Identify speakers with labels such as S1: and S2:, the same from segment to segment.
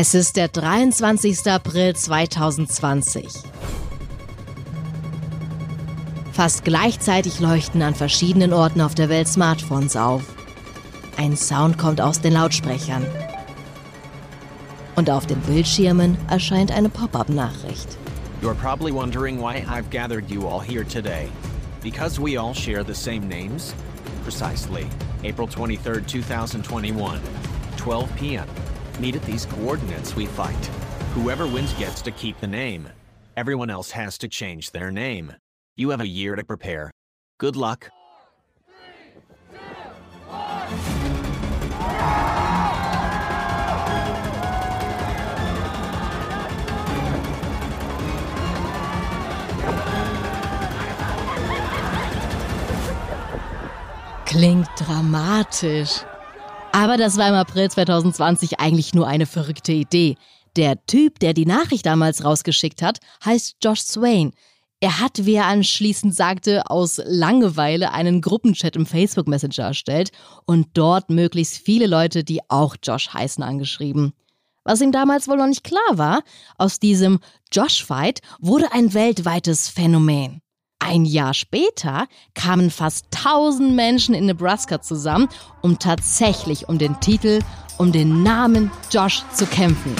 S1: Es ist der 23. April 2020. Fast gleichzeitig leuchten an verschiedenen Orten auf der Welt Smartphones auf. Ein Sound kommt aus den Lautsprechern. Und auf den Bildschirmen erscheint eine Pop-up-Nachricht.
S2: You're probably wondering why I've gathered you all here today. Because we all share the same names? Precisely. April 23rd, 2021, 12 p.m. Meet at these coordinates we fight. Whoever wins gets to keep the name. Everyone else has to change their name. You have a year to prepare. Good luck.
S1: Klingt dramatisch. Aber das war im April 2020 eigentlich nur eine verrückte Idee. Der Typ, der die Nachricht damals rausgeschickt hat, heißt Josh Swain. Er hat, wie er anschließend sagte, aus Langeweile einen Gruppenchat im Facebook Messenger erstellt und dort möglichst viele Leute, die auch Josh heißen, angeschrieben. Was ihm damals wohl noch nicht klar war, aus diesem Josh-Fight wurde ein weltweites Phänomen. Ein Jahr später kamen fast 1000 Menschen in Nebraska zusammen, um tatsächlich um den Titel, um den Namen Josh zu kämpfen.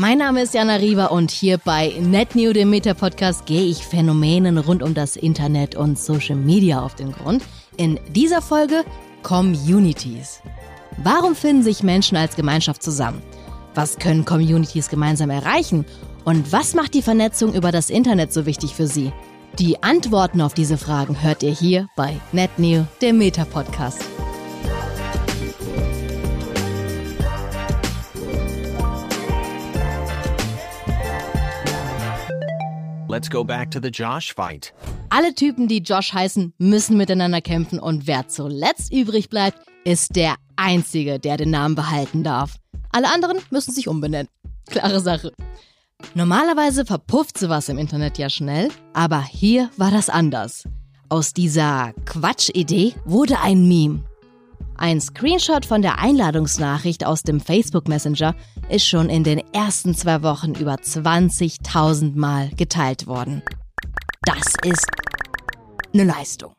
S1: Mein Name ist Jana Riva und hier bei NetNew, dem Meta-Podcast, gehe ich Phänomenen rund um das Internet und Social Media auf den Grund. In dieser Folge Communities. Warum finden sich Menschen als Gemeinschaft zusammen? Was können Communities gemeinsam erreichen? Und was macht die Vernetzung über das Internet so wichtig für sie? Die Antworten auf diese Fragen hört ihr hier bei NetNew, dem Meta-Podcast.
S2: Let's go back to the Josh fight.
S1: Alle Typen, die Josh heißen, müssen miteinander kämpfen und wer zuletzt übrig bleibt, ist der Einzige, der den Namen behalten darf. Alle anderen müssen sich umbenennen. Klare Sache. Normalerweise verpufft sowas im Internet ja schnell, aber hier war das anders. Aus dieser Quatschidee wurde ein Meme. Ein Screenshot von der Einladungsnachricht aus dem Facebook Messenger ist schon in den ersten zwei Wochen über 20.000 Mal geteilt worden. Das ist eine Leistung.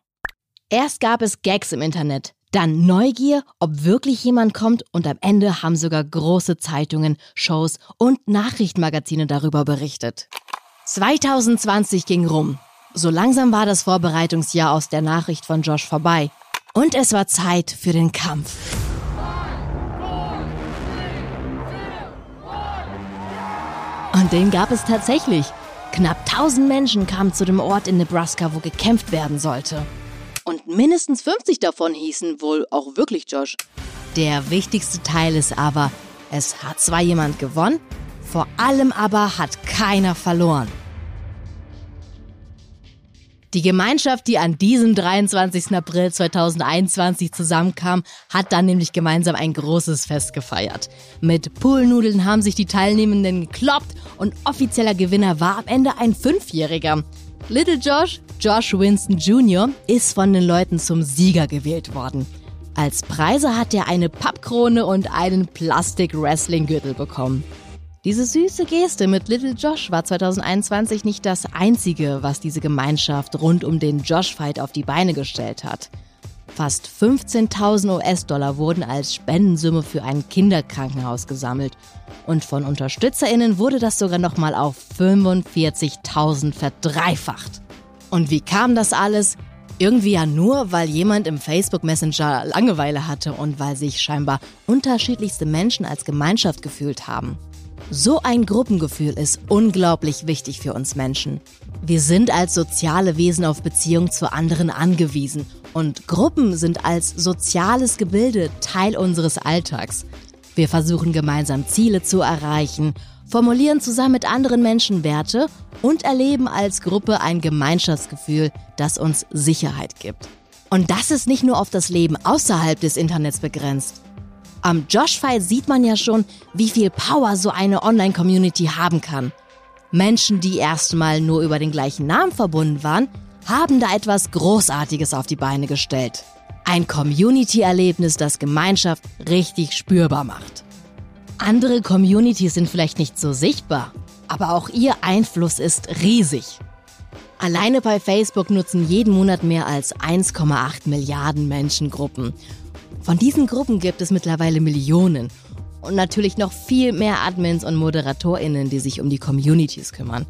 S1: Erst gab es Gags im Internet, dann Neugier, ob wirklich jemand kommt und am Ende haben sogar große Zeitungen, Shows und Nachrichtenmagazine darüber berichtet. 2020 ging rum. So langsam war das Vorbereitungsjahr aus der Nachricht von Josh vorbei und es war Zeit für den Kampf. Und den gab es tatsächlich. Knapp 1000 Menschen kamen zu dem Ort in Nebraska, wo gekämpft werden sollte. Und mindestens 50 davon hießen wohl auch wirklich Josh. Der wichtigste Teil ist aber, es hat zwar jemand gewonnen, vor allem aber hat keiner verloren. Die Gemeinschaft, die an diesem 23. April 2021 zusammenkam, hat dann nämlich gemeinsam ein großes Fest gefeiert. Mit Poolnudeln haben sich die Teilnehmenden gekloppt und offizieller Gewinner war am Ende ein Fünfjähriger. Little Josh, Josh Winston Jr., ist von den Leuten zum Sieger gewählt worden. Als Preise hat er eine Pappkrone und einen Plastik-Wrestling-Gürtel bekommen. Diese süße Geste mit Little Josh war 2021 nicht das einzige, was diese Gemeinschaft rund um den Josh-Fight auf die Beine gestellt hat. Fast 15.000 US-Dollar wurden als Spendensumme für ein Kinderkrankenhaus gesammelt. Und von UnterstützerInnen wurde das sogar nochmal auf 45.000 verdreifacht. Und wie kam das alles? Irgendwie ja nur, weil jemand im Facebook Messenger Langeweile hatte und weil sich scheinbar unterschiedlichste Menschen als Gemeinschaft gefühlt haben. So ein Gruppengefühl ist unglaublich wichtig für uns Menschen. Wir sind als soziale Wesen auf Beziehung zu anderen angewiesen und Gruppen sind als soziales Gebilde Teil unseres Alltags. Wir versuchen gemeinsam Ziele zu erreichen, formulieren zusammen mit anderen Menschen Werte und erleben als Gruppe ein Gemeinschaftsgefühl, das uns Sicherheit gibt. Und das ist nicht nur auf das Leben außerhalb des Internets begrenzt. Am Josh-File sieht man ja schon, wie viel Power so eine Online-Community haben kann. Menschen, die erstmal nur über den gleichen Namen verbunden waren, haben da etwas Großartiges auf die Beine gestellt. Ein Community-Erlebnis, das Gemeinschaft richtig spürbar macht. Andere Communities sind vielleicht nicht so sichtbar, aber auch ihr Einfluss ist riesig. Alleine bei Facebook nutzen jeden Monat mehr als 1,8 Milliarden Menschen Gruppen. Von diesen Gruppen gibt es mittlerweile Millionen und natürlich noch viel mehr Admins und Moderatorinnen, die sich um die Communities kümmern.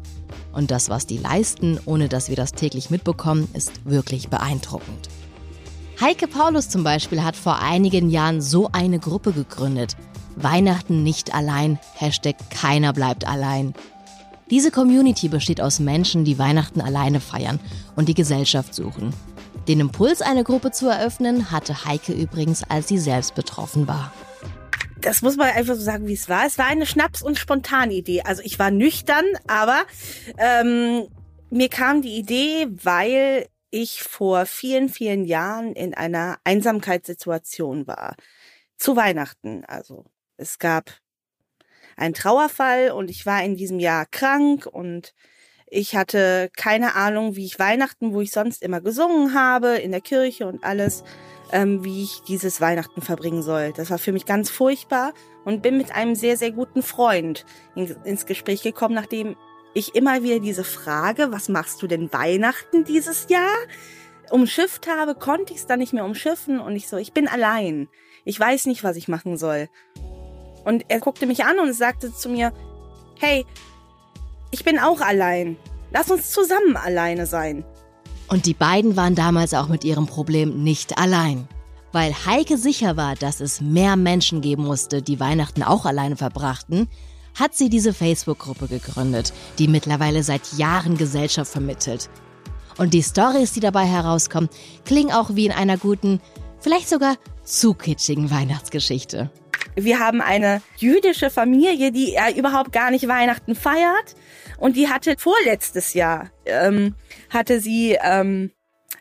S1: Und das, was die leisten, ohne dass wir das täglich mitbekommen, ist wirklich beeindruckend. Heike Paulus zum Beispiel hat vor einigen Jahren so eine Gruppe gegründet. Weihnachten nicht allein, Hashtag keiner bleibt allein. Diese Community besteht aus Menschen, die Weihnachten alleine feiern und die Gesellschaft suchen. Den Impuls, eine Gruppe zu eröffnen, hatte Heike übrigens, als sie selbst betroffen war
S3: das muss man einfach so sagen, wie es war. Es war eine Schnaps- und Spontanidee. Also ich war nüchtern, aber ähm, mir kam die Idee, weil ich vor vielen, vielen Jahren in einer Einsamkeitssituation war. Zu Weihnachten. Also es gab einen Trauerfall und ich war in diesem Jahr krank und ich hatte keine Ahnung, wie ich Weihnachten, wo ich sonst immer gesungen habe, in der Kirche und alles, ähm, wie ich dieses Weihnachten verbringen soll. Das war für mich ganz furchtbar und bin mit einem sehr, sehr guten Freund in, ins Gespräch gekommen, nachdem ich immer wieder diese Frage, was machst du denn Weihnachten dieses Jahr? Umschifft habe, konnte ich es dann nicht mehr umschiffen und ich so, ich bin allein. Ich weiß nicht, was ich machen soll. Und er guckte mich an und sagte zu mir, hey, ich bin auch allein. Lass uns zusammen alleine sein.
S1: Und die beiden waren damals auch mit ihrem Problem nicht allein. Weil Heike sicher war, dass es mehr Menschen geben musste, die Weihnachten auch alleine verbrachten, hat sie diese Facebook-Gruppe gegründet, die mittlerweile seit Jahren Gesellschaft vermittelt. Und die Stories, die dabei herauskommen, klingen auch wie in einer guten, vielleicht sogar zu kitschigen Weihnachtsgeschichte.
S3: Wir haben eine jüdische Familie, die ja überhaupt gar nicht Weihnachten feiert. Und die hatte vorletztes Jahr, ähm, hatte sie ähm,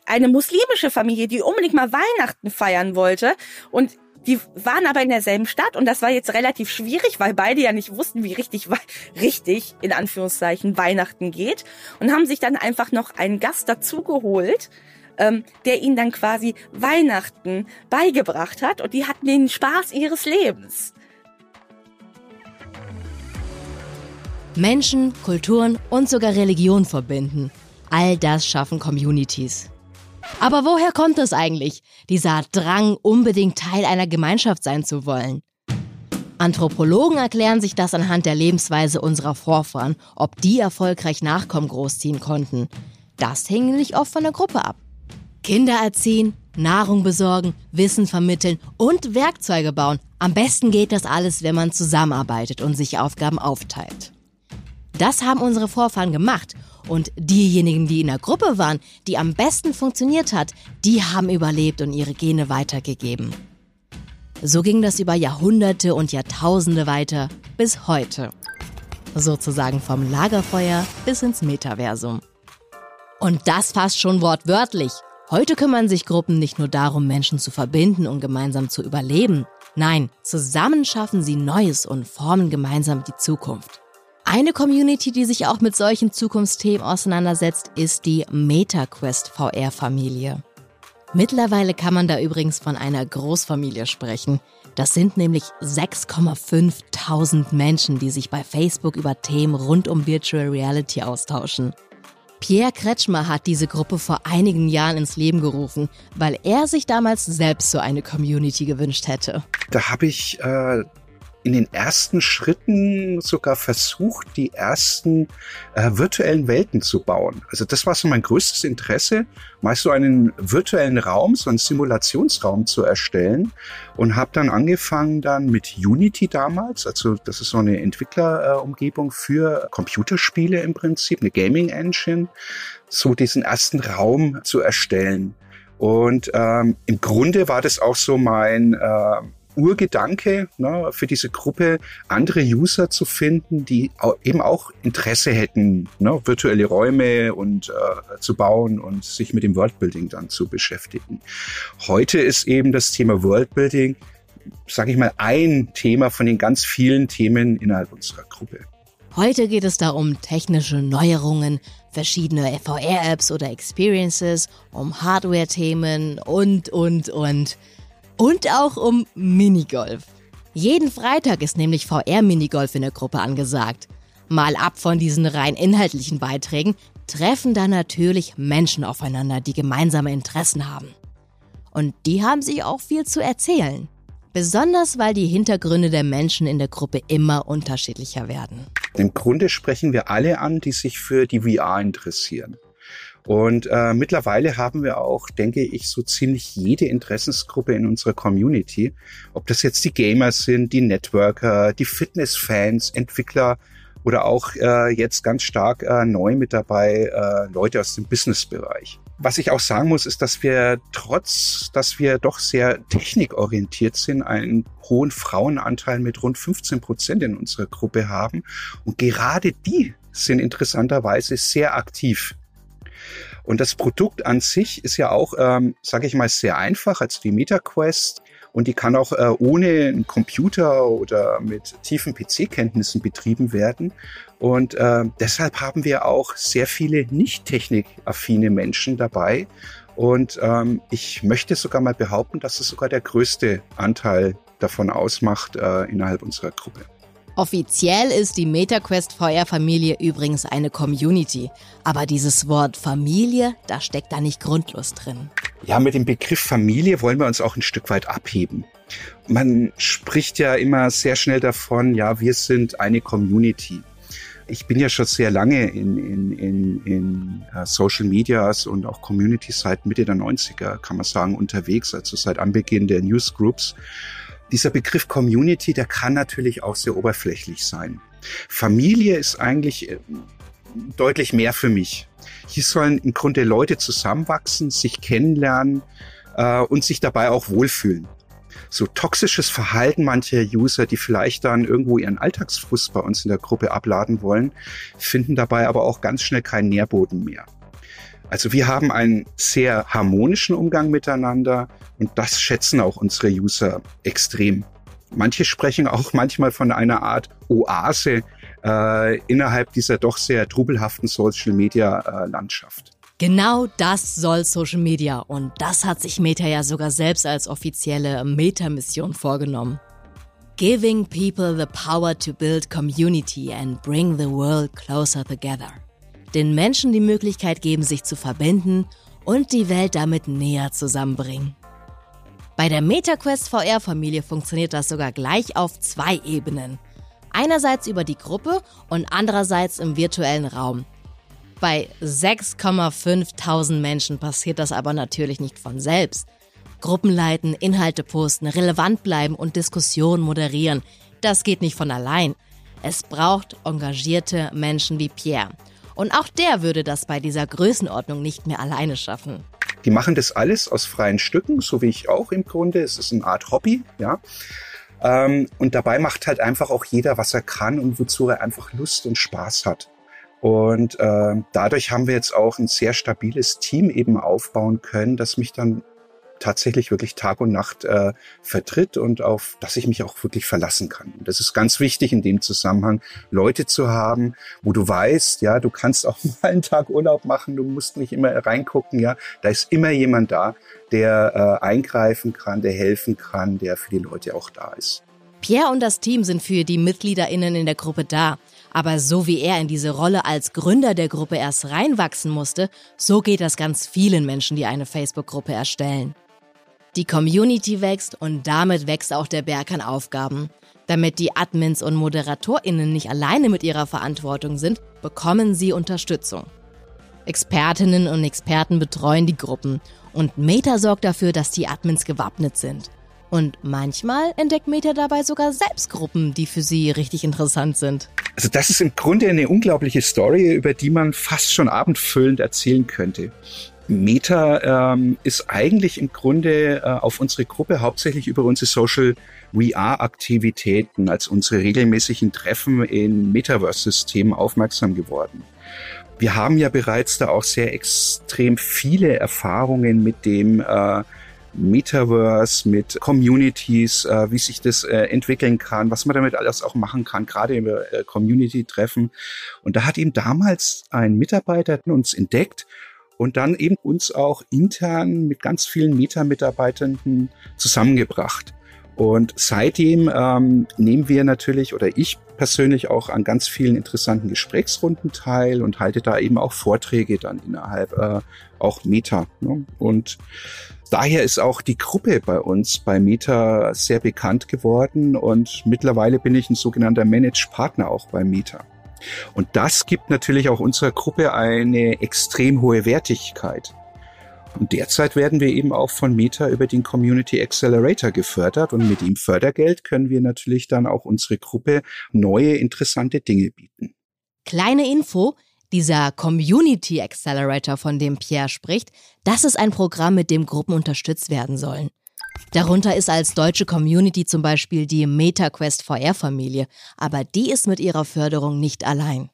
S3: eine muslimische Familie, die unbedingt mal Weihnachten feiern wollte. Und die waren aber in derselben Stadt und das war jetzt relativ schwierig, weil beide ja nicht wussten, wie richtig, richtig, in Anführungszeichen, Weihnachten geht und haben sich dann einfach noch einen Gast dazugeholt, ähm, der ihnen dann quasi Weihnachten beigebracht hat und die hatten den Spaß ihres Lebens.
S1: Menschen, Kulturen und sogar Religion verbinden. All das schaffen Communities. Aber woher kommt es eigentlich, dieser Drang, unbedingt Teil einer Gemeinschaft sein zu wollen? Anthropologen erklären sich das anhand der Lebensweise unserer Vorfahren, ob die erfolgreich Nachkommen großziehen konnten. Das hing nämlich oft von der Gruppe ab. Kinder erziehen, Nahrung besorgen, Wissen vermitteln und Werkzeuge bauen. Am besten geht das alles, wenn man zusammenarbeitet und sich Aufgaben aufteilt. Das haben unsere Vorfahren gemacht. Und diejenigen, die in der Gruppe waren, die am besten funktioniert hat, die haben überlebt und ihre Gene weitergegeben. So ging das über Jahrhunderte und Jahrtausende weiter bis heute. Sozusagen vom Lagerfeuer bis ins Metaversum. Und das fast schon wortwörtlich. Heute kümmern sich Gruppen nicht nur darum, Menschen zu verbinden und gemeinsam zu überleben. Nein, zusammen schaffen sie Neues und formen gemeinsam die Zukunft. Eine Community, die sich auch mit solchen Zukunftsthemen auseinandersetzt, ist die MetaQuest VR-Familie. Mittlerweile kann man da übrigens von einer Großfamilie sprechen. Das sind nämlich 6,5 Menschen, die sich bei Facebook über Themen rund um Virtual Reality austauschen. Pierre Kretschmer hat diese Gruppe vor einigen Jahren ins Leben gerufen, weil er sich damals selbst so eine Community gewünscht hätte.
S4: Da habe ich äh, in den ersten Schritten sogar versucht, die ersten äh, virtuellen Welten zu bauen. Also das war so mein größtes Interesse, mal so einen virtuellen Raum, so einen Simulationsraum zu erstellen und habe dann angefangen dann mit Unity damals, also das ist so eine Entwicklerumgebung für Computerspiele im Prinzip, eine Gaming Engine, so diesen ersten Raum zu erstellen. Und ähm, im Grunde war das auch so mein äh, Urgedanke ne, für diese Gruppe, andere User zu finden, die eben auch Interesse hätten, ne, virtuelle Räume und äh, zu bauen und sich mit dem Worldbuilding dann zu beschäftigen. Heute ist eben das Thema Worldbuilding, sage ich mal, ein Thema von den ganz vielen Themen innerhalb unserer Gruppe.
S1: Heute geht es da um technische Neuerungen, verschiedene VR-Apps oder Experiences, um Hardware-Themen und, und, und. Und auch um Minigolf. Jeden Freitag ist nämlich VR-Minigolf in der Gruppe angesagt. Mal ab von diesen rein inhaltlichen Beiträgen treffen da natürlich Menschen aufeinander, die gemeinsame Interessen haben. Und die haben sich auch viel zu erzählen. Besonders weil die Hintergründe der Menschen in der Gruppe immer unterschiedlicher werden.
S4: Im Grunde sprechen wir alle an, die sich für die VR interessieren. Und äh, mittlerweile haben wir auch, denke ich, so ziemlich jede Interessensgruppe in unserer Community. Ob das jetzt die Gamer sind, die Networker, die Fitnessfans, Entwickler oder auch äh, jetzt ganz stark äh, neu mit dabei äh, Leute aus dem Businessbereich. Was ich auch sagen muss, ist, dass wir trotz, dass wir doch sehr technikorientiert sind, einen hohen Frauenanteil mit rund 15 Prozent in unserer Gruppe haben. Und gerade die sind interessanterweise sehr aktiv. Und das Produkt an sich ist ja auch, ähm, sage ich mal, sehr einfach. Also die MetaQuest und die kann auch äh, ohne einen Computer oder mit tiefen PC-Kenntnissen betrieben werden. Und äh, deshalb haben wir auch sehr viele nicht technikaffine Menschen dabei. Und ähm, ich möchte sogar mal behaupten, dass es sogar der größte Anteil davon ausmacht äh, innerhalb unserer Gruppe.
S1: Offiziell ist die MetaQuest VR-Familie übrigens eine Community. Aber dieses Wort Familie, da steckt da nicht grundlos drin.
S4: Ja, mit dem Begriff Familie wollen wir uns auch ein Stück weit abheben. Man spricht ja immer sehr schnell davon, ja, wir sind eine Community. Ich bin ja schon sehr lange in, in, in, in uh, Social Medias und auch Communities seit Mitte der 90er, kann man sagen, unterwegs, also seit Anbeginn der Newsgroups. Dieser Begriff Community, der kann natürlich auch sehr oberflächlich sein. Familie ist eigentlich äh, deutlich mehr für mich. Hier sollen im Grunde Leute zusammenwachsen, sich kennenlernen äh, und sich dabei auch wohlfühlen. So toxisches Verhalten mancher User, die vielleicht dann irgendwo ihren Alltagsfrust bei uns in der Gruppe abladen wollen, finden dabei aber auch ganz schnell keinen Nährboden mehr. Also wir haben einen sehr harmonischen Umgang miteinander und das schätzen auch unsere User extrem. Manche sprechen auch manchmal von einer Art Oase äh, innerhalb dieser doch sehr trubelhaften Social-Media-Landschaft.
S1: Genau das soll Social Media und das hat sich Meta ja sogar selbst als offizielle Meta-Mission vorgenommen. Giving people the power to build community and bring the world closer together den Menschen die Möglichkeit geben, sich zu verbinden und die Welt damit näher zusammenbringen. Bei der MetaQuest VR-Familie funktioniert das sogar gleich auf zwei Ebenen. Einerseits über die Gruppe und andererseits im virtuellen Raum. Bei 6,5 Menschen passiert das aber natürlich nicht von selbst. Gruppen leiten, Inhalte posten, relevant bleiben und Diskussionen moderieren, das geht nicht von allein. Es braucht engagierte Menschen wie Pierre und auch der würde das bei dieser Größenordnung nicht mehr alleine schaffen.
S4: Die machen das alles aus freien Stücken, so wie ich auch im Grunde. Es ist eine Art Hobby, ja. Ähm, und dabei macht halt einfach auch jeder, was er kann und wozu er einfach Lust und Spaß hat. Und äh, dadurch haben wir jetzt auch ein sehr stabiles Team eben aufbauen können, das mich dann tatsächlich wirklich Tag und Nacht äh, vertritt und auf das ich mich auch wirklich verlassen kann. Und das ist ganz wichtig in dem Zusammenhang, Leute zu haben, wo du weißt, ja, du kannst auch mal einen Tag Urlaub machen, du musst nicht immer reingucken, ja, da ist immer jemand da, der äh, eingreifen kann, der helfen kann, der für die Leute auch da ist.
S1: Pierre und das Team sind für die MitgliederInnen in der Gruppe da. Aber so wie er in diese Rolle als Gründer der Gruppe erst reinwachsen musste, so geht das ganz vielen Menschen, die eine Facebook-Gruppe erstellen. Die Community wächst und damit wächst auch der Berg an Aufgaben. Damit die Admins und ModeratorInnen nicht alleine mit ihrer Verantwortung sind, bekommen sie Unterstützung. Expertinnen und Experten betreuen die Gruppen und Meta sorgt dafür, dass die Admins gewappnet sind. Und manchmal entdeckt Meta dabei sogar selbst Gruppen, die für sie richtig interessant sind.
S4: Also das ist im Grunde eine unglaubliche Story, über die man fast schon abendfüllend erzählen könnte. Meta ähm, ist eigentlich im Grunde äh, auf unsere Gruppe hauptsächlich über unsere Social VR-Aktivitäten als unsere regelmäßigen Treffen in Metaverse-Systemen aufmerksam geworden. Wir haben ja bereits da auch sehr extrem viele Erfahrungen mit dem äh, Metaverse, mit Communities, äh, wie sich das äh, entwickeln kann, was man damit alles auch machen kann, gerade im äh, Community-Treffen. Und da hat ihm damals ein Mitarbeiter uns entdeckt und dann eben uns auch intern mit ganz vielen Meta-Mitarbeitenden zusammengebracht. Und seitdem ähm, nehmen wir natürlich oder ich persönlich auch an ganz vielen interessanten Gesprächsrunden teil und halte da eben auch Vorträge dann innerhalb äh, auch Meta. Ne? Und daher ist auch die Gruppe bei uns bei Meta sehr bekannt geworden und mittlerweile bin ich ein sogenannter Managed Partner auch bei Meta. Und das gibt natürlich auch unserer Gruppe eine extrem hohe Wertigkeit. Und derzeit werden wir eben auch von Meta über den Community Accelerator gefördert und mit ihm Fördergeld können wir natürlich dann auch unsere Gruppe neue interessante Dinge bieten.
S1: Kleine Info, dieser Community Accelerator, von dem Pierre spricht, das ist ein Programm, mit dem Gruppen unterstützt werden sollen. Darunter ist als deutsche Community zum Beispiel die MetaQuest VR-Familie, aber die ist mit ihrer Förderung nicht allein.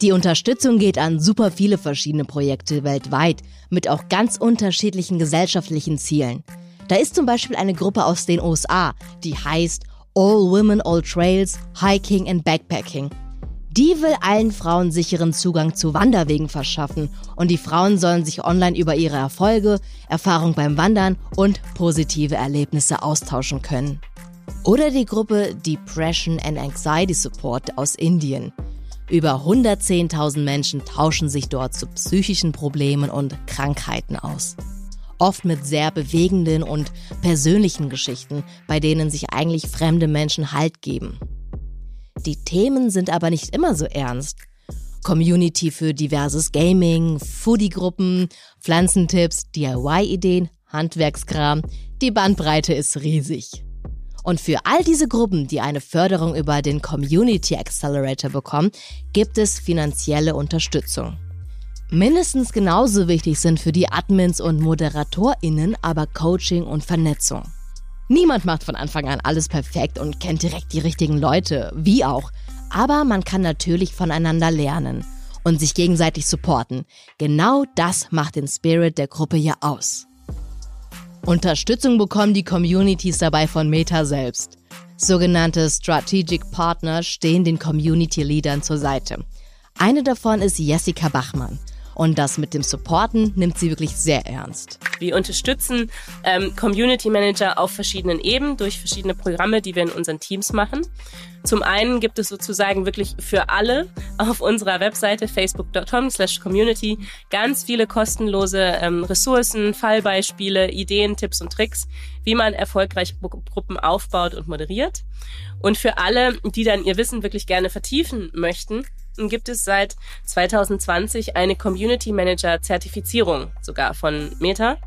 S1: Die Unterstützung geht an super viele verschiedene Projekte weltweit mit auch ganz unterschiedlichen gesellschaftlichen Zielen. Da ist zum Beispiel eine Gruppe aus den USA, die heißt All Women, All Trails, Hiking and Backpacking. Die will allen Frauen sicheren Zugang zu Wanderwegen verschaffen und die Frauen sollen sich online über ihre Erfolge, Erfahrung beim Wandern und positive Erlebnisse austauschen können. Oder die Gruppe Depression and Anxiety Support aus Indien. Über 110.000 Menschen tauschen sich dort zu psychischen Problemen und Krankheiten aus. Oft mit sehr bewegenden und persönlichen Geschichten, bei denen sich eigentlich fremde Menschen Halt geben. Die Themen sind aber nicht immer so ernst. Community für diverses Gaming, Foodie-Gruppen, Pflanzentipps, DIY-Ideen, Handwerkskram. Die Bandbreite ist riesig. Und für all diese Gruppen, die eine Förderung über den Community Accelerator bekommen, gibt es finanzielle Unterstützung. Mindestens genauso wichtig sind für die Admins und ModeratorInnen aber Coaching und Vernetzung. Niemand macht von Anfang an alles perfekt und kennt direkt die richtigen Leute, wie auch. Aber man kann natürlich voneinander lernen und sich gegenseitig supporten. Genau das macht den Spirit der Gruppe ja aus. Unterstützung bekommen die Communities dabei von Meta selbst. Sogenannte Strategic Partner stehen den Community-Leadern zur Seite. Eine davon ist Jessica Bachmann. Und das mit dem Supporten nimmt sie wirklich sehr ernst.
S5: Wir unterstützen ähm, Community Manager auf verschiedenen Ebenen durch verschiedene Programme, die wir in unseren Teams machen. Zum einen gibt es sozusagen wirklich für alle auf unserer Webseite facebook.com slash community ganz viele kostenlose ähm, Ressourcen, Fallbeispiele, Ideen, Tipps und Tricks, wie man erfolgreich Gruppen aufbaut und moderiert. Und für alle, die dann ihr Wissen wirklich gerne vertiefen möchten, gibt es seit 2020 eine Community Manager Zertifizierung sogar von Meta.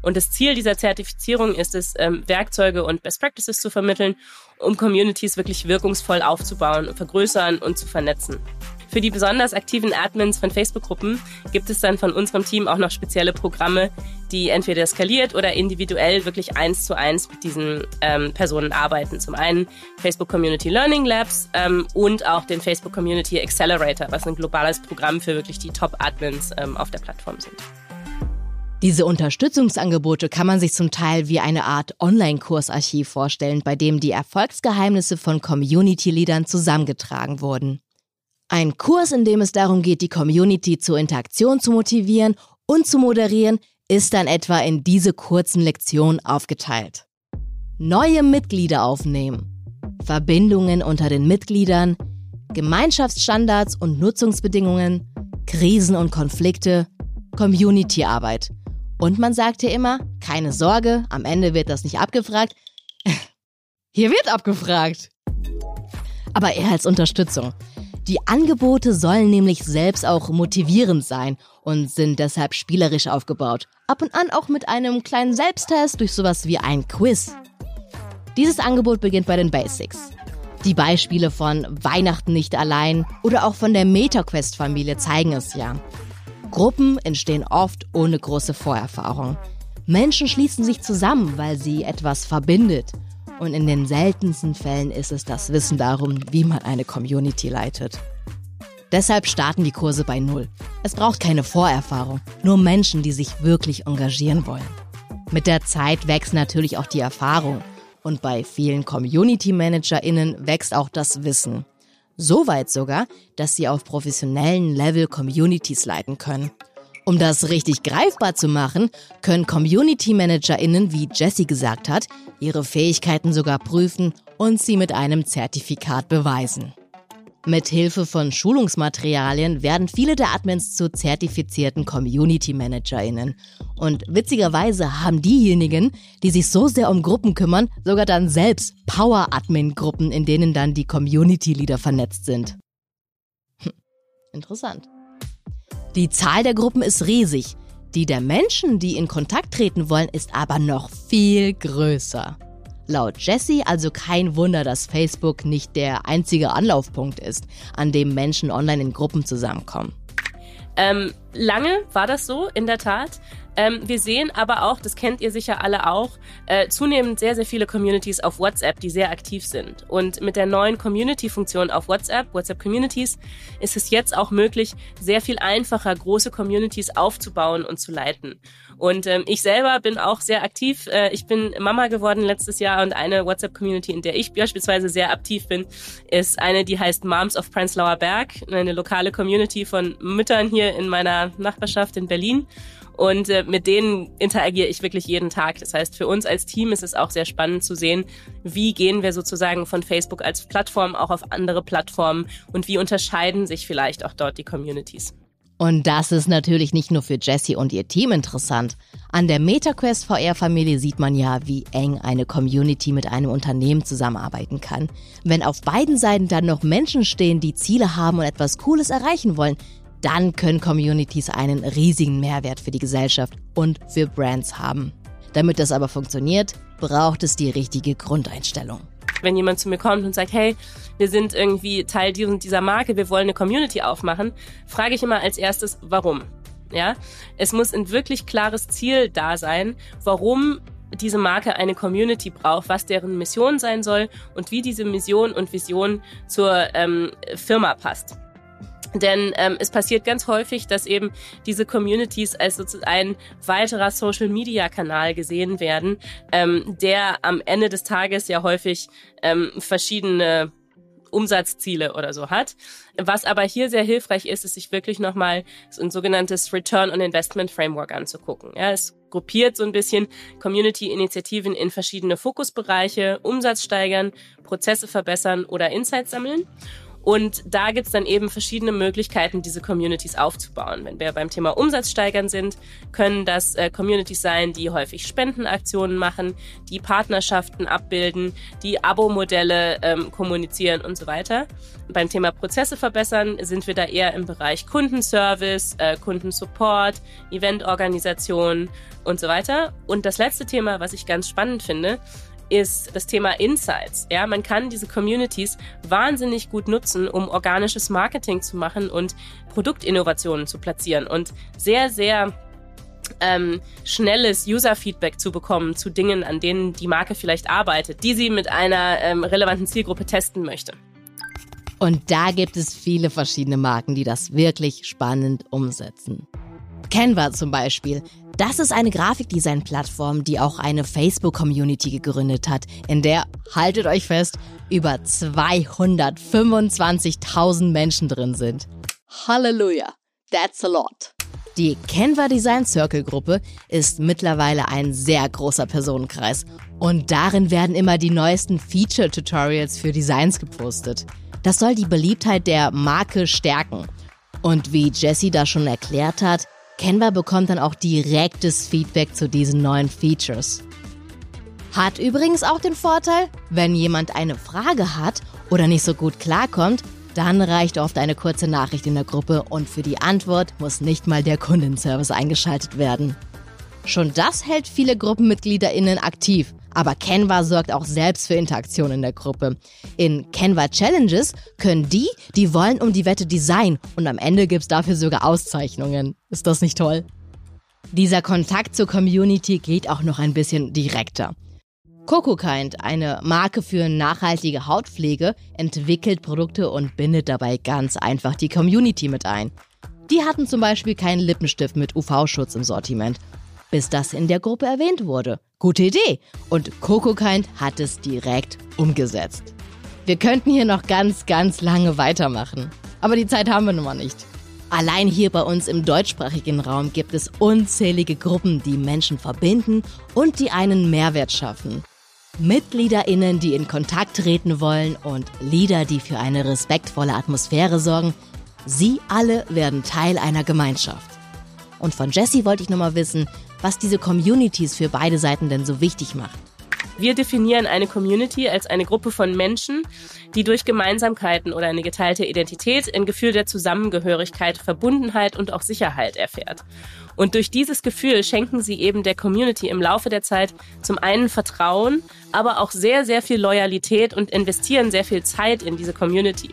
S5: Und das Ziel dieser Zertifizierung ist es, ähm, Werkzeuge und Best Practices zu vermitteln, um Communities wirklich wirkungsvoll aufzubauen, vergrößern und zu vernetzen. Für die besonders aktiven Admins von Facebook-Gruppen gibt es dann von unserem Team auch noch spezielle Programme, die entweder skaliert oder individuell wirklich eins zu eins mit diesen ähm, Personen arbeiten. Zum einen Facebook Community Learning Labs ähm, und auch den Facebook Community Accelerator, was ein globales Programm für wirklich die Top-Admins ähm, auf der Plattform sind.
S1: Diese Unterstützungsangebote kann man sich zum Teil wie eine Art Online-Kursarchiv vorstellen, bei dem die Erfolgsgeheimnisse von Community-Leadern zusammengetragen wurden. Ein Kurs, in dem es darum geht, die Community zur Interaktion zu motivieren und zu moderieren, ist dann etwa in diese kurzen Lektionen aufgeteilt. Neue Mitglieder aufnehmen, Verbindungen unter den Mitgliedern, Gemeinschaftsstandards und Nutzungsbedingungen, Krisen und Konflikte, Communityarbeit. Und man sagt hier immer, keine Sorge, am Ende wird das nicht abgefragt. Hier wird abgefragt. Aber eher als Unterstützung. Die Angebote sollen nämlich selbst auch motivierend sein und sind deshalb spielerisch aufgebaut. Ab und an auch mit einem kleinen Selbsttest durch sowas wie ein Quiz. Dieses Angebot beginnt bei den Basics. Die Beispiele von Weihnachten nicht allein oder auch von der MetaQuest-Familie zeigen es ja. Gruppen entstehen oft ohne große Vorerfahrung. Menschen schließen sich zusammen, weil sie etwas verbindet und in den seltensten Fällen ist es das Wissen darum, wie man eine Community leitet. Deshalb starten die Kurse bei Null. Es braucht keine Vorerfahrung, nur Menschen, die sich wirklich engagieren wollen. Mit der Zeit wächst natürlich auch die Erfahrung. Und bei vielen Community ManagerInnen wächst auch das Wissen. So weit sogar, dass sie auf professionellen Level Communities leiten können. Um das richtig greifbar zu machen, können Community ManagerInnen, wie Jessie gesagt hat, ihre Fähigkeiten sogar prüfen und sie mit einem Zertifikat beweisen. Mit Hilfe von Schulungsmaterialien werden viele der Admins zu zertifizierten Community ManagerInnen. Und witzigerweise haben diejenigen, die sich so sehr um Gruppen kümmern, sogar dann selbst Power-Admin-Gruppen, in denen dann die Community-Leader vernetzt sind. Hm, interessant. Die Zahl der Gruppen ist riesig. Die der Menschen, die in Kontakt treten wollen, ist aber noch viel größer. Laut Jesse also kein Wunder, dass Facebook nicht der einzige Anlaufpunkt ist, an dem Menschen online in Gruppen zusammenkommen.
S5: Ähm, lange war das so, in der Tat. Ähm, wir sehen aber auch, das kennt ihr sicher alle auch, äh, zunehmend sehr, sehr viele Communities auf WhatsApp, die sehr aktiv sind. Und mit der neuen Community-Funktion auf WhatsApp, WhatsApp Communities, ist es jetzt auch möglich, sehr viel einfacher große Communities aufzubauen und zu leiten. Und ähm, ich selber bin auch sehr aktiv. Äh, ich bin Mama geworden letztes Jahr und eine WhatsApp-Community, in der ich beispielsweise sehr aktiv bin, ist eine, die heißt Moms of Prenzlauer Berg, eine lokale Community von Müttern hier in meiner Nachbarschaft in Berlin. Und äh, mit denen interagiere ich wirklich jeden Tag. Das heißt, für uns als Team ist es auch sehr spannend zu sehen, wie gehen wir sozusagen von Facebook als Plattform auch auf andere Plattformen und wie unterscheiden sich vielleicht auch dort die Communities.
S1: Und das ist natürlich nicht nur für Jessie und ihr Team interessant. An der MetaQuest VR-Familie sieht man ja, wie eng eine Community mit einem Unternehmen zusammenarbeiten kann. Wenn auf beiden Seiten dann noch Menschen stehen, die Ziele haben und etwas Cooles erreichen wollen, dann können Communities einen riesigen Mehrwert für die Gesellschaft und für Brands haben. Damit das aber funktioniert, braucht es die richtige Grundeinstellung.
S5: Wenn jemand zu mir kommt und sagt, hey, wir sind irgendwie Teil dieser Marke, wir wollen eine Community aufmachen, frage ich immer als erstes, warum? Ja, es muss ein wirklich klares Ziel da sein, warum diese Marke eine Community braucht, was deren Mission sein soll und wie diese Mission und Vision zur ähm, Firma passt. Denn ähm, es passiert ganz häufig, dass eben diese Communities als sozusagen ein weiterer Social-Media-Kanal gesehen werden, ähm, der am Ende des Tages ja häufig ähm, verschiedene Umsatzziele oder so hat. Was aber hier sehr hilfreich ist, ist sich wirklich nochmal so ein sogenanntes Return on Investment Framework anzugucken. Ja, es gruppiert so ein bisschen Community-Initiativen in verschiedene Fokusbereiche, Umsatz steigern, Prozesse verbessern oder Insights sammeln. Und da gibt's dann eben verschiedene Möglichkeiten, diese Communities aufzubauen. Wenn wir beim Thema Umsatz steigern sind, können das äh, Communities sein, die häufig Spendenaktionen machen, die Partnerschaften abbilden, die Abo-Modelle ähm, kommunizieren und so weiter. Beim Thema Prozesse verbessern sind wir da eher im Bereich Kundenservice, äh, Kundensupport, Eventorganisation und so weiter. Und das letzte Thema, was ich ganz spannend finde, ist das Thema Insights. Ja, man kann diese Communities wahnsinnig gut nutzen, um organisches Marketing zu machen und Produktinnovationen zu platzieren und sehr, sehr ähm, schnelles User-Feedback zu bekommen zu Dingen, an denen die Marke vielleicht arbeitet, die sie mit einer ähm, relevanten Zielgruppe testen möchte.
S1: Und da gibt es viele verschiedene Marken, die das wirklich spannend umsetzen. Canva zum Beispiel. Das ist eine Grafikdesign-Plattform, die auch eine Facebook-Community gegründet hat, in der, haltet euch fest, über 225.000 Menschen drin sind. Halleluja, that's a lot. Die Canva Design Circle Gruppe ist mittlerweile ein sehr großer Personenkreis und darin werden immer die neuesten Feature-Tutorials für Designs gepostet. Das soll die Beliebtheit der Marke stärken. Und wie Jessie da schon erklärt hat, Canva bekommt dann auch direktes Feedback zu diesen neuen Features. Hat übrigens auch den Vorteil, wenn jemand eine Frage hat oder nicht so gut klarkommt, dann reicht oft eine kurze Nachricht in der Gruppe und für die Antwort muss nicht mal der Kundenservice eingeschaltet werden. Schon das hält viele GruppenmitgliederInnen aktiv aber Canva sorgt auch selbst für Interaktion in der Gruppe. In Canva Challenges können die, die wollen, um die Wette designen und am Ende gibt's dafür sogar Auszeichnungen. Ist das nicht toll? Dieser Kontakt zur Community geht auch noch ein bisschen direkter. CocoKind, eine Marke für nachhaltige Hautpflege, entwickelt Produkte und bindet dabei ganz einfach die Community mit ein. Die hatten zum Beispiel keinen Lippenstift mit UV-Schutz im Sortiment bis das in der Gruppe erwähnt wurde. Gute Idee. Und CocoKind hat es direkt umgesetzt. Wir könnten hier noch ganz, ganz lange weitermachen. Aber die Zeit haben wir nun mal nicht. Allein hier bei uns im deutschsprachigen Raum gibt es unzählige Gruppen, die Menschen verbinden und die einen Mehrwert schaffen. MitgliederInnen, die in Kontakt treten wollen und Lieder, die für eine respektvolle Atmosphäre sorgen. Sie alle werden Teil einer Gemeinschaft. Und von Jesse wollte ich nochmal wissen, was diese Communities für beide Seiten denn so wichtig macht.
S5: Wir definieren eine Community als eine Gruppe von Menschen, die durch Gemeinsamkeiten oder eine geteilte Identität ein Gefühl der Zusammengehörigkeit, Verbundenheit und auch Sicherheit erfährt. Und durch dieses Gefühl schenken sie eben der Community im Laufe der Zeit zum einen Vertrauen, aber auch sehr, sehr viel Loyalität und investieren sehr viel Zeit in diese Community.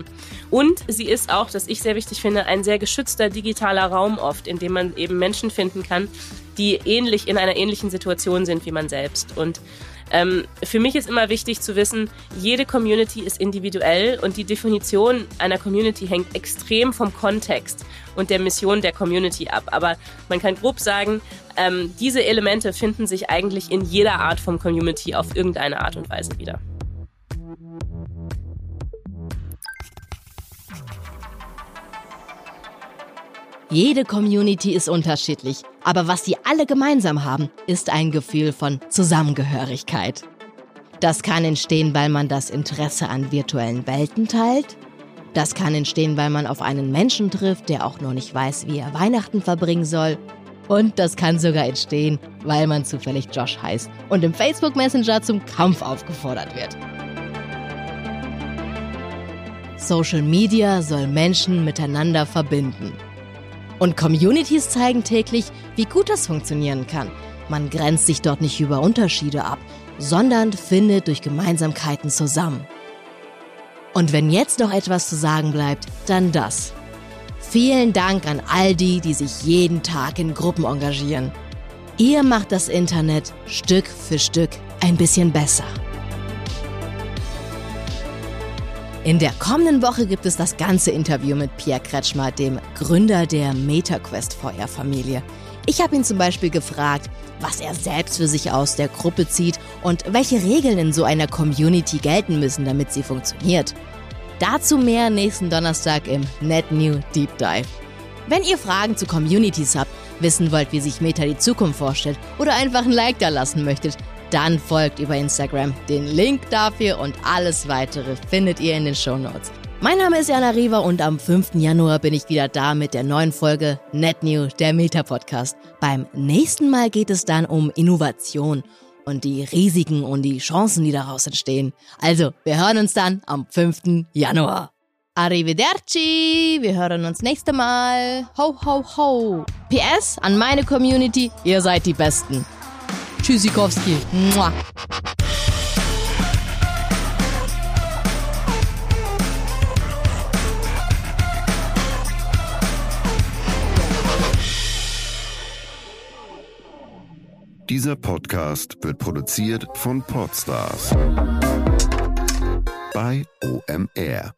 S5: Und sie ist auch, das ich sehr wichtig finde, ein sehr geschützter digitaler Raum oft, in dem man eben Menschen finden kann, die ähnlich in einer ähnlichen Situation sind wie man selbst. Und ähm, für mich ist immer wichtig zu wissen, jede Community ist individuell und die Definition einer Community hängt extrem vom Kontext und der Mission der Community ab. Aber man kann grob sagen, ähm, diese Elemente finden sich eigentlich in jeder Art von Community auf irgendeine Art und Weise wieder.
S1: Jede Community ist unterschiedlich, aber was sie alle gemeinsam haben, ist ein Gefühl von Zusammengehörigkeit. Das kann entstehen, weil man das Interesse an virtuellen Welten teilt. Das kann entstehen, weil man auf einen Menschen trifft, der auch noch nicht weiß, wie er Weihnachten verbringen soll. Und das kann sogar entstehen, weil man zufällig Josh heißt und im Facebook Messenger zum Kampf aufgefordert wird. Social Media soll Menschen miteinander verbinden. Und Communities zeigen täglich, wie gut das funktionieren kann. Man grenzt sich dort nicht über Unterschiede ab, sondern findet durch Gemeinsamkeiten zusammen. Und wenn jetzt noch etwas zu sagen bleibt, dann das. Vielen Dank an all die, die sich jeden Tag in Gruppen engagieren. Ihr macht das Internet Stück für Stück ein bisschen besser. In der kommenden Woche gibt es das ganze Interview mit Pierre Kretschmer, dem Gründer der MetaQuest Feuerfamilie. Ich habe ihn zum Beispiel gefragt, was er selbst für sich aus der Gruppe zieht und welche Regeln in so einer Community gelten müssen, damit sie funktioniert. Dazu mehr nächsten Donnerstag im NetNew Deep Dive. Wenn ihr Fragen zu Communities habt, wissen wollt, wie sich Meta die Zukunft vorstellt oder einfach ein Like da lassen möchtet, dann folgt über Instagram. Den Link dafür und alles weitere findet ihr in den Show Notes. Mein Name ist Jana Riva und am 5. Januar bin ich wieder da mit der neuen Folge NetNew, der Meta-Podcast. Beim nächsten Mal geht es dann um Innovation und die Risiken und die Chancen, die daraus entstehen. Also, wir hören uns dann am 5. Januar. Arrivederci, wir hören uns nächste Mal. Ho, ho, ho. PS an meine Community, ihr seid die Besten. Tschüssikowski. Mua.
S6: Dieser Podcast wird produziert von Podstars bei OMR.